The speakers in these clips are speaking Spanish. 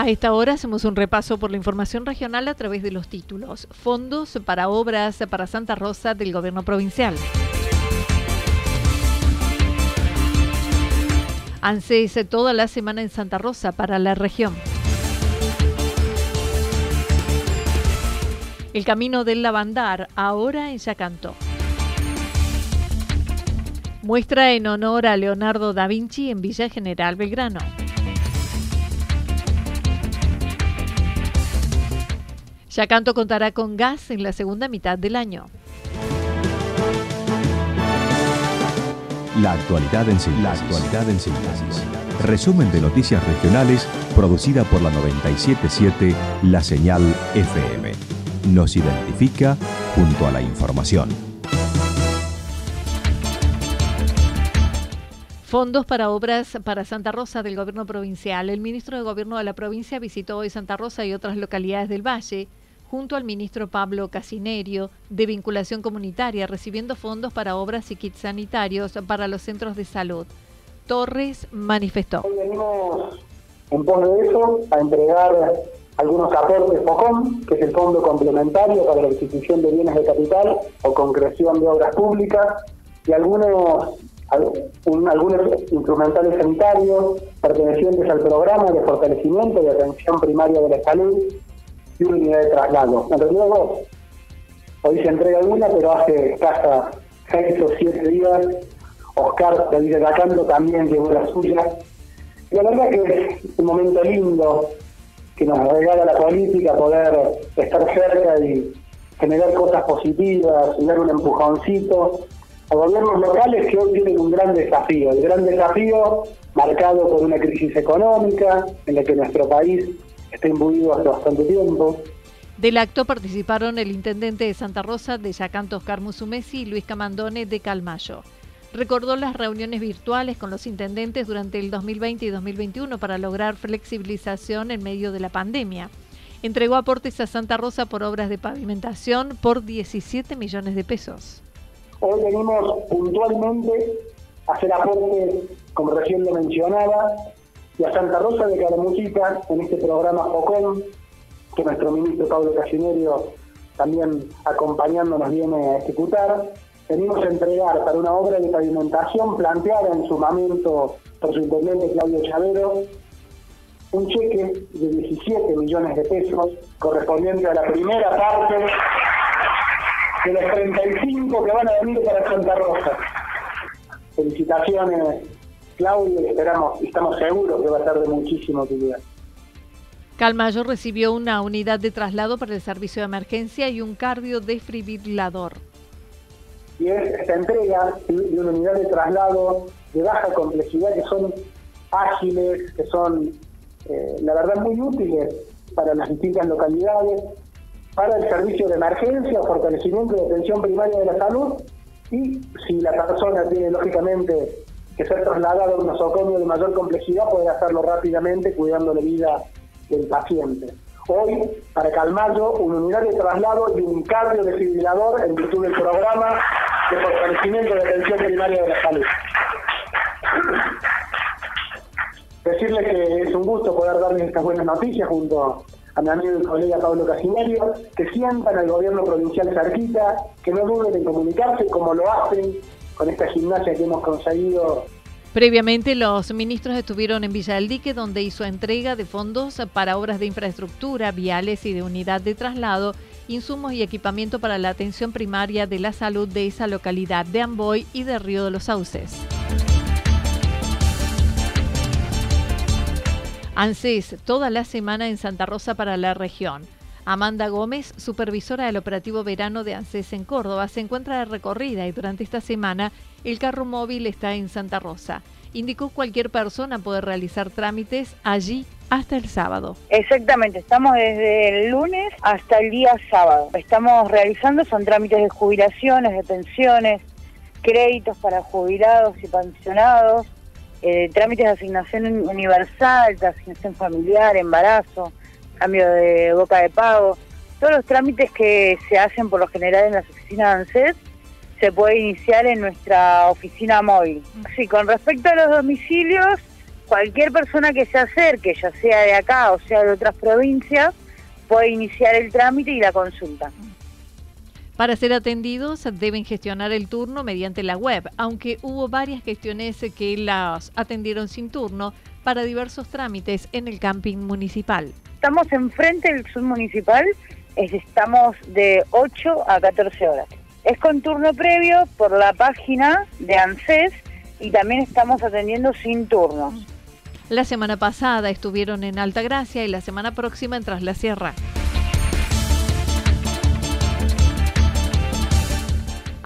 A esta hora hacemos un repaso por la información regional a través de los títulos. Fondos para obras para Santa Rosa del Gobierno Provincial. ANSES toda la semana en Santa Rosa para la región. El camino del lavandar, ahora en Yacanto. Muestra en honor a Leonardo da Vinci en Villa General Belgrano. Yacanto contará con gas en la segunda mitad del año. La actualidad en síntesis. La actualidad en síntesis. Resumen de noticias regionales producida por la 977 La Señal FM. Nos identifica junto a la información. Fondos para obras para Santa Rosa del Gobierno Provincial. El ministro de Gobierno de la provincia visitó hoy Santa Rosa y otras localidades del Valle junto al ministro Pablo Casinerio de Vinculación Comunitaria, recibiendo fondos para obras y kits sanitarios para los centros de salud. Torres manifestó. Hoy venimos en pos de eso a entregar algunos aportes FOCOM, que es el fondo complementario para la adquisición de bienes de capital o concreción de obras públicas, y algunos, algunos instrumentales sanitarios pertenecientes al programa de fortalecimiento de atención primaria de la salud y una unidad de traslado. En realidad dos. Hoy se entrega una, pero hace escasa seis o siete días Oscar David Lacando también llevó la suya. Y la verdad que es un momento lindo que nos regala la política poder estar cerca y generar cosas positivas, y dar un empujoncito a gobiernos locales que hoy tienen un gran desafío, el gran desafío marcado por una crisis económica en la que nuestro país está imbuido hace bastante tiempo. Del acto participaron el intendente de Santa Rosa de Yacanto Oscar Musumesi y Luis Camandone de Calmayo. Recordó las reuniones virtuales con los intendentes durante el 2020 y 2021 para lograr flexibilización en medio de la pandemia. Entregó aportes a Santa Rosa por obras de pavimentación por 17 millones de pesos. Hoy venimos puntualmente a hacer aportes, como recién lo mencionaba, y a Santa Rosa de Calamuchita en este programa FOCON, que nuestro ministro Pablo Casinerio también acompañándonos viene a ejecutar. Venimos a entregar para una obra de pavimentación planteada en su momento por su intendente Claudio Chavero un cheque de 17 millones de pesos correspondiente a la primera parte de los 35 que van a venir para Santa Rosa. Felicitaciones Claudio, esperamos, estamos seguros que va a ser de muchísimo utilidad. Calmayo recibió una unidad de traslado para el servicio de emergencia y un cardio-desfibrilador. Y es esta entrega de una unidad de traslado de baja complejidad que son ágiles, que son, eh, la verdad, muy útiles para las distintas localidades, para el servicio de emergencia, fortalecimiento de atención primaria de la salud y si la persona tiene lógicamente que ser trasladado a un nosocomio de mayor complejidad, poder hacerlo rápidamente cuidando la vida del paciente. Hoy, para Calmayo, una unidad de traslado y un cardio desfibrilador en virtud del programa de fortalecimiento de atención primaria de la salud. Decirle que es un gusto poder darles estas buenas noticias junto a mi amigo y colega Pablo Casimerio, que sientan al gobierno provincial cerquita, que no duden en comunicarse como lo hacen con esta gimnasia que hemos conseguido Previamente, los ministros estuvieron en Villa del Dique, donde hizo entrega de fondos para obras de infraestructura, viales y de unidad de traslado, insumos y equipamiento para la atención primaria de la salud de esa localidad de Amboy y de Río de los Sauces. ANSES, toda la semana en Santa Rosa para la región. Amanda Gómez, supervisora del operativo verano de ANSES en Córdoba, se encuentra de recorrida y durante esta semana el carro móvil está en Santa Rosa. Indicó cualquier persona puede realizar trámites allí hasta el sábado. Exactamente, estamos desde el lunes hasta el día sábado. Estamos realizando, son trámites de jubilaciones, de pensiones, créditos para jubilados y pensionados, eh, trámites de asignación universal, de asignación familiar, embarazo, cambio de boca de pago, todos los trámites que se hacen por lo general en las oficinas de ANSES se puede iniciar en nuestra oficina móvil. Sí, con respecto a los domicilios, cualquier persona que se acerque, ya sea de acá o sea de otras provincias, puede iniciar el trámite y la consulta. Para ser atendidos deben gestionar el turno mediante la web, aunque hubo varias gestiones que las atendieron sin turno para diversos trámites en el camping municipal. Estamos enfrente del submunicipal, estamos de 8 a 14 horas. Es con turno previo por la página de ANSES y también estamos atendiendo sin turnos. La semana pasada estuvieron en Alta Gracia y la semana próxima en Tras la Sierra.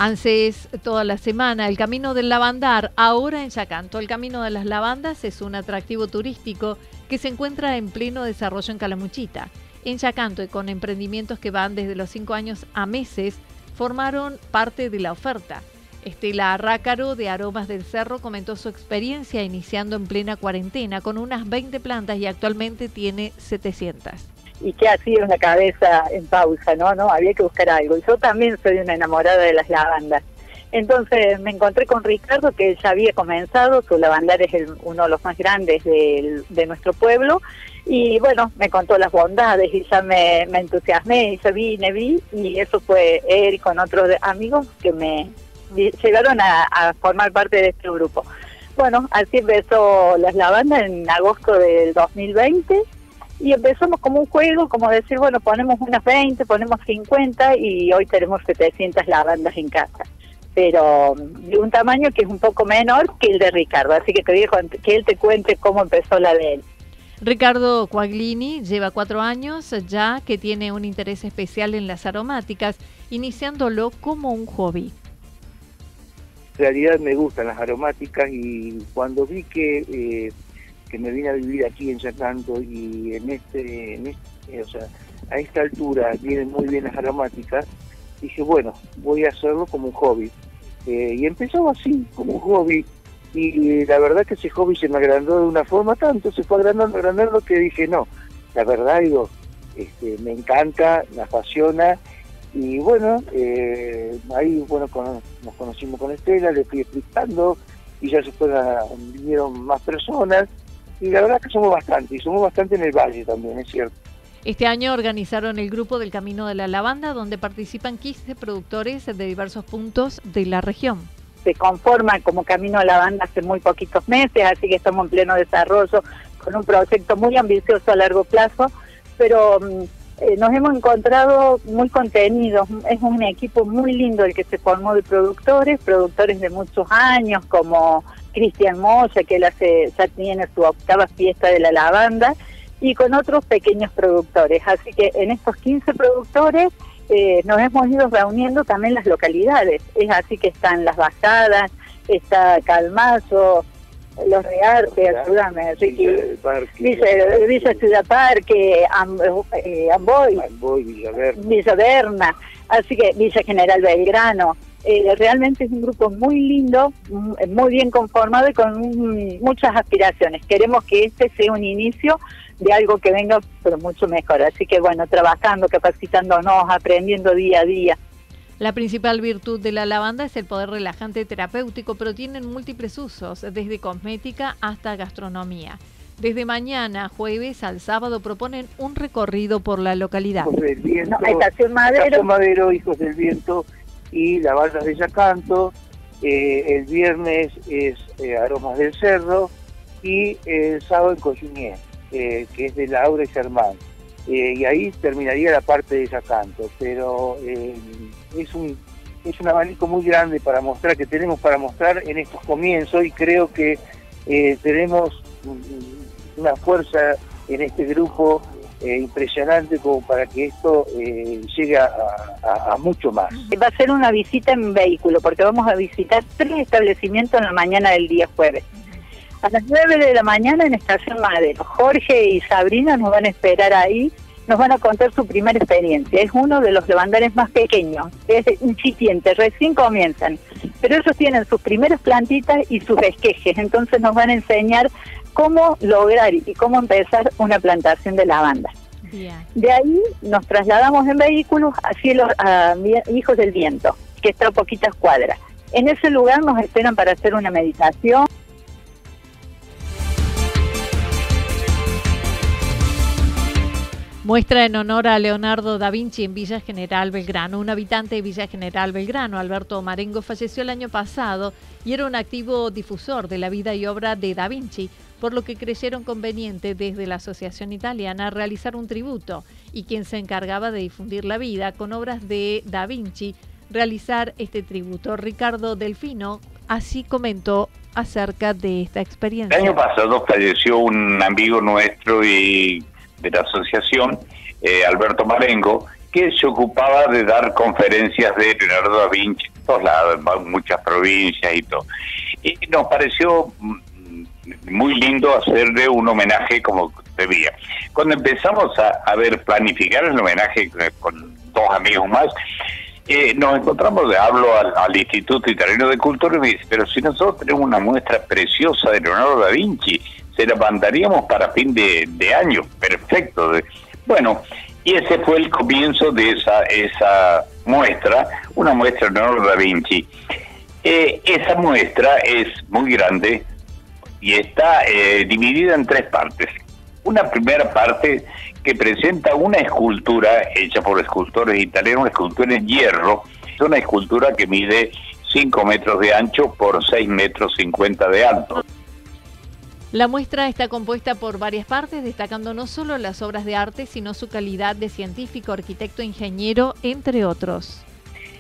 ANSES toda la semana. El Camino del Lavandar, ahora en Yacanto. El Camino de las Lavandas es un atractivo turístico que se encuentra en pleno desarrollo en Calamuchita. En Yacanto y con emprendimientos que van desde los 5 años a meses, formaron parte de la oferta. Estela Rácaro de Aromas del Cerro comentó su experiencia iniciando en plena cuarentena con unas 20 plantas y actualmente tiene 700 y que sido una cabeza en pausa, ¿no? ¿no? Había que buscar algo. Yo también soy una enamorada de las lavandas. Entonces me encontré con Ricardo, que ya había comenzado, su lavandar es uno de los más grandes de, nuestro pueblo, y bueno, me contó las bondades y ya me, entusiasmé y ya vine, vi, y eso fue él con otros amigos que me llegaron a formar parte de este grupo. Bueno, así empezó las lavandas en agosto del 2020 y empezamos como un juego, como decir, bueno, ponemos unas 20, ponemos 50 y hoy tenemos 700 lavandas en casa. Pero de un tamaño que es un poco menor que el de Ricardo. Así que te digo que él te cuente cómo empezó la de él. Ricardo Quaglini lleva cuatro años ya que tiene un interés especial en las aromáticas, iniciándolo como un hobby. En realidad me gustan las aromáticas y cuando vi que eh, que me vine a vivir aquí en Yacanto y en este, en este, o sea, a esta altura vienen muy bien las aromáticas, dije, bueno, voy a hacerlo como un hobby. Eh, y empezó así, como un hobby, y la verdad que ese hobby se me agrandó de una forma tanto, se fue agrandando, agrandando que dije, no, la verdad digo, este, me encanta, me apasiona, y bueno, eh, ahí bueno nos conocimos con Estela, le fui explicando, y ya se fueron, vinieron más personas, y la verdad que somos bastante, y somos bastante en el valle también, es cierto. Este año organizaron el grupo del Camino de la Lavanda, donde participan 15 productores de diversos puntos de la región. Se conforma como Camino de la Lavanda hace muy poquitos meses, así que estamos en pleno desarrollo con un proyecto muy ambicioso a largo plazo, pero mm, eh, nos hemos encontrado muy contenidos. Es un equipo muy lindo el que se formó de productores, productores de muchos años, como Cristian Moya, que él hace, ya tiene su octava fiesta de la lavanda, y con otros pequeños productores. Así que en estos 15 productores eh, nos hemos ido reuniendo también las localidades. Es así que están Las Bajadas, está Calmazo, Los Reartes, ayúdame, Ricky, Villa, Ciudad Parque, eh, Amboy, Villa Berna, así que Villa General Belgrano. Eh, realmente es un grupo muy lindo, muy bien conformado y con muchas aspiraciones. Queremos que este sea un inicio de algo que venga, pero mucho mejor. Así que bueno, trabajando, capacitándonos, aprendiendo día a día. La principal virtud de la lavanda es el poder relajante terapéutico, pero tienen múltiples usos, desde cosmética hasta gastronomía. Desde mañana, jueves al sábado, proponen un recorrido por la localidad. Hijos del Viento, Estación Madero. Estación Madero, Hijos del Viento y la Barra de Yacanto Eh, el viernes es eh, Aromas del Cerro y el sábado en Coyunier, que es de Laura y Germán. y ahí terminaría la parte de Yacanto, pero es un es un abanico muy grande para mostrar, que tenemos para mostrar en estos comienzos y creo que tenemos una fuerza en este grupo eh, impresionante como para que esto eh, llegue a, mucho más. Va a ser una visita en vehículo, porque vamos a visitar tres establecimientos en la mañana del día jueves. A las nueve de la mañana en Estación Madero. Jorge y Sabrina nos van a esperar ahí, nos van a contar su primera experiencia. Es uno de los levandares más pequeños, es incipiente, recién comienzan. Pero ellos tienen sus primeras plantitas y sus esquejes, entonces nos van a enseñar cómo lograr y cómo empezar una plantación de lavanda. De ahí nos trasladamos en vehículos a, cielos, a Hijos del Viento, que está a poquitas cuadras. En ese lugar nos esperan para hacer una meditación. Muestra en honor a Leonardo da Vinci en Villa General Belgrano. Un habitante de Villa General Belgrano, Alberto Marengo, falleció el año pasado y era un activo difusor de la vida y obra de da Vinci por lo que creyeron conveniente desde la Asociación Italiana realizar un tributo y quien se encargaba de difundir la vida con obras de Da Vinci, realizar este tributo. Ricardo Delfino así comentó acerca de esta experiencia. El año pasado falleció un amigo nuestro y de la asociación, eh, Alberto Marengo, que se ocupaba de dar conferencias de Leonardo da Vinci en todos lados, en muchas provincias y todo. Y nos pareció muy lindo hacerle un homenaje como debía. Cuando empezamos a, ver planificar el homenaje con dos amigos más, eh, nos encontramos, de hablo al, Instituto Italiano de Cultura y me dice, pero si nosotros tenemos una muestra preciosa de Leonardo da Vinci, se la mandaríamos para fin de, año, perfecto. Bueno, y ese fue el comienzo de esa, esa muestra, una muestra de Leonardo da Vinci. Eh, esa muestra es muy grande, y está eh, dividida en tres partes. Una primera parte que presenta una escultura hecha por escultores italianos, una escultura en hierro, es una escultura que mide 5 metros de ancho por 6 metros 50 de alto. La muestra está compuesta por varias partes, destacando no solo las obras de arte, sino su calidad de científico, arquitecto, ingeniero, entre otros.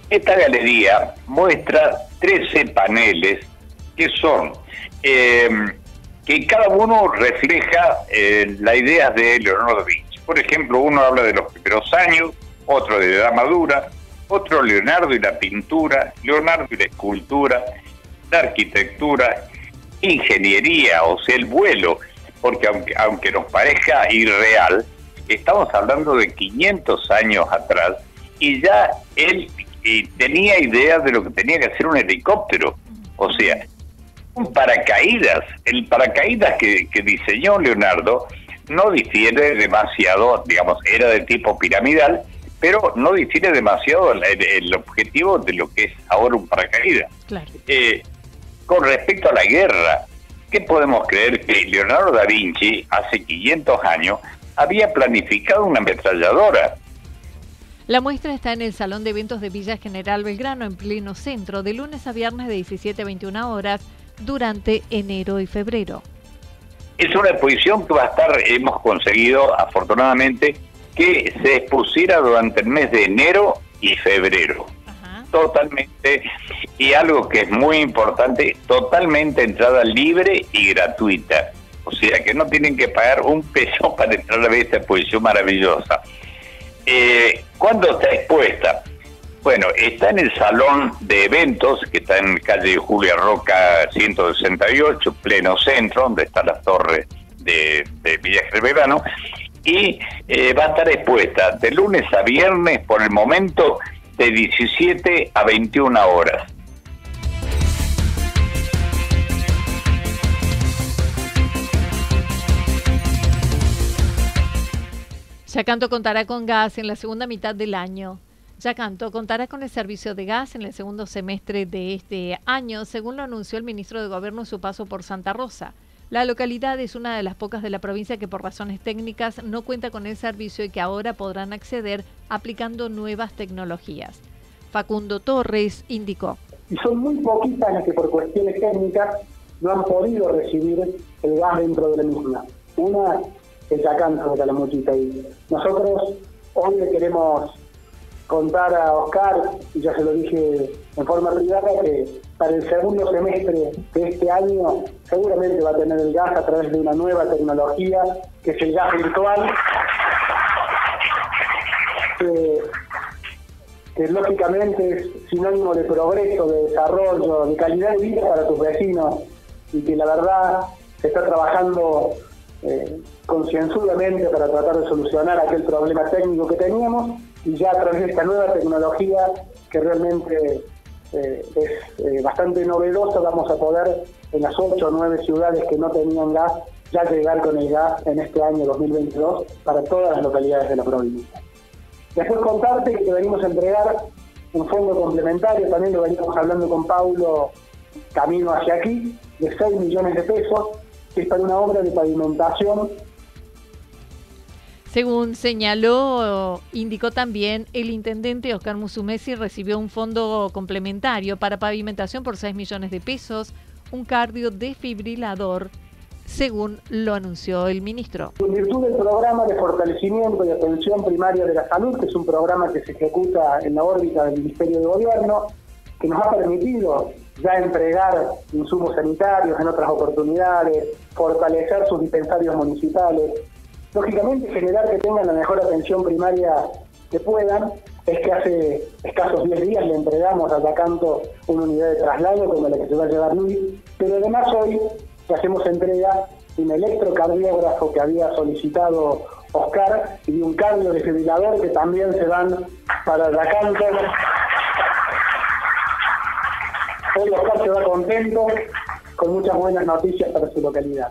Esta galería muestra 13 paneles que son eh, que cada uno refleja eh, las ideas de Leonardo da Vinci. Por ejemplo, uno habla de los primeros años, otro de la madura, otro Leonardo y la pintura, Leonardo y la escultura, la arquitectura, ingeniería, o sea, el vuelo, porque aunque, aunque nos parezca irreal, estamos hablando de 500 años atrás y ya él eh, tenía ideas de lo que tenía que hacer un helicóptero. O sea, un paracaídas. El paracaídas que, diseñó Leonardo no difiere demasiado, digamos, era de tipo piramidal, pero no difiere demasiado el, objetivo de lo que es ahora un paracaídas. Eh, con respecto a la guerra, ¿qué podemos creer que Leonardo da Vinci hace 500 años había planificado una ametralladora? La muestra está en el Salón de Eventos de Villa General Belgrano, en pleno centro, de lunes a viernes de 17 a 21 horas durante enero y febrero. Es una exposición que va a estar, hemos conseguido afortunadamente que se expusiera durante el mes de enero y febrero. Totalmente, y algo que es muy importante, totalmente entrada libre y gratuita. O sea que no tienen que pagar un peso para entrar a ver esta exposición maravillosa. Eh, ¿Cuándo está expuesta? Bueno, está en el salón de eventos, que está en calle Julia Roca 168, pleno centro, donde está la torre de, de Villa Verano, y eh, va a estar expuesta de lunes a viernes por el momento de 17 a 21 horas. Yacanto contará con gas en la segunda mitad del año. Yacanto contará con el servicio de gas en el segundo semestre de este año, según lo anunció el ministro de Gobierno en su paso por Santa Rosa. La localidad es una de las pocas de la provincia que por razones técnicas no cuenta con el servicio y que ahora podrán acceder aplicando nuevas tecnologías. Facundo Torres indicó. y son muy poquitas las que por cuestiones técnicas no han podido recibir el gas dentro de la misma. Una es Yacanto de Calamuchita y nosotros hoy le queremos contar a Oscar, y ya se lo dije en forma privada, que para el segundo semestre de este año seguramente va a tener el gas a través de una nueva tecnología, que es el gas virtual, que, lógicamente es sinónimo de progreso, de desarrollo, de calidad de vida para tus vecinos, y que la verdad se está trabajando eh, concienzudamente para tratar de solucionar aquel problema técnico que teníamos y ya a través de esta nueva tecnología que realmente eh, es eh, bastante novedosa vamos a poder en las ocho o nueve ciudades que no tenían gas ya llegar con el gas en este año 2022 para todas las localidades de la provincia. Después contarte que venimos a entregar un fondo complementario, también lo venimos hablando con Paulo camino hacia aquí, de 6 millones de pesos, que es para una obra de pavimentación según señaló, indicó también el intendente Oscar Musumesi recibió un fondo complementario para pavimentación por 6 millones de pesos, un cardio desfibrilador, según lo anunció el ministro. En virtud del programa de fortalecimiento y atención primaria de la salud, que es un programa que se ejecuta en la órbita del Ministerio de Gobierno, que nos ha permitido ya entregar insumos sanitarios en otras oportunidades, fortalecer sus dispensarios municipales, lógicamente generar que tengan la mejor atención primaria que puedan. Es que hace escasos 10 días le entregamos a Yacanto una unidad de traslado como la que se va a llevar Luis, pero además hoy le hacemos entrega de un electrocardiógrafo que había solicitado Oscar y de un cardio desfibrilador que también se van para Yacanto. Hoy Oscar se va contento, con muchas buenas noticias para su localidad.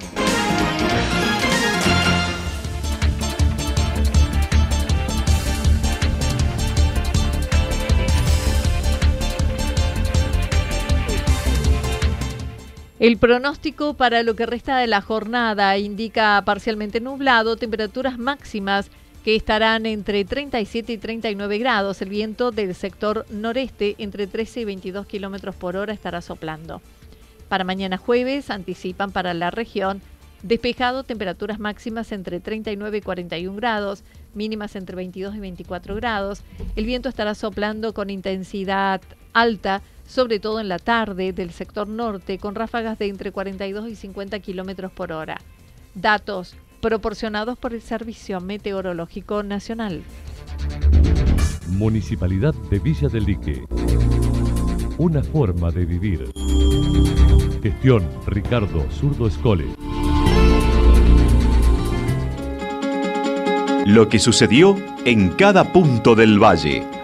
El pronóstico para lo que resta de la jornada indica parcialmente nublado, temperaturas máximas que estarán entre 37 y 39 grados. El viento del sector noreste entre 13 y 22 kilómetros por hora estará soplando. Para mañana jueves anticipan para la región despejado, temperaturas máximas entre 39 y 41 grados, mínimas entre 22 y 24 grados. El viento estará soplando con intensidad alta sobre todo en la tarde del sector norte, con ráfagas de entre 42 y 50 kilómetros por hora. Datos proporcionados por el Servicio Meteorológico Nacional. Municipalidad de Villa del Lique. Una forma de vivir. Gestión Ricardo Zurdo Escole. Lo que sucedió en cada punto del valle.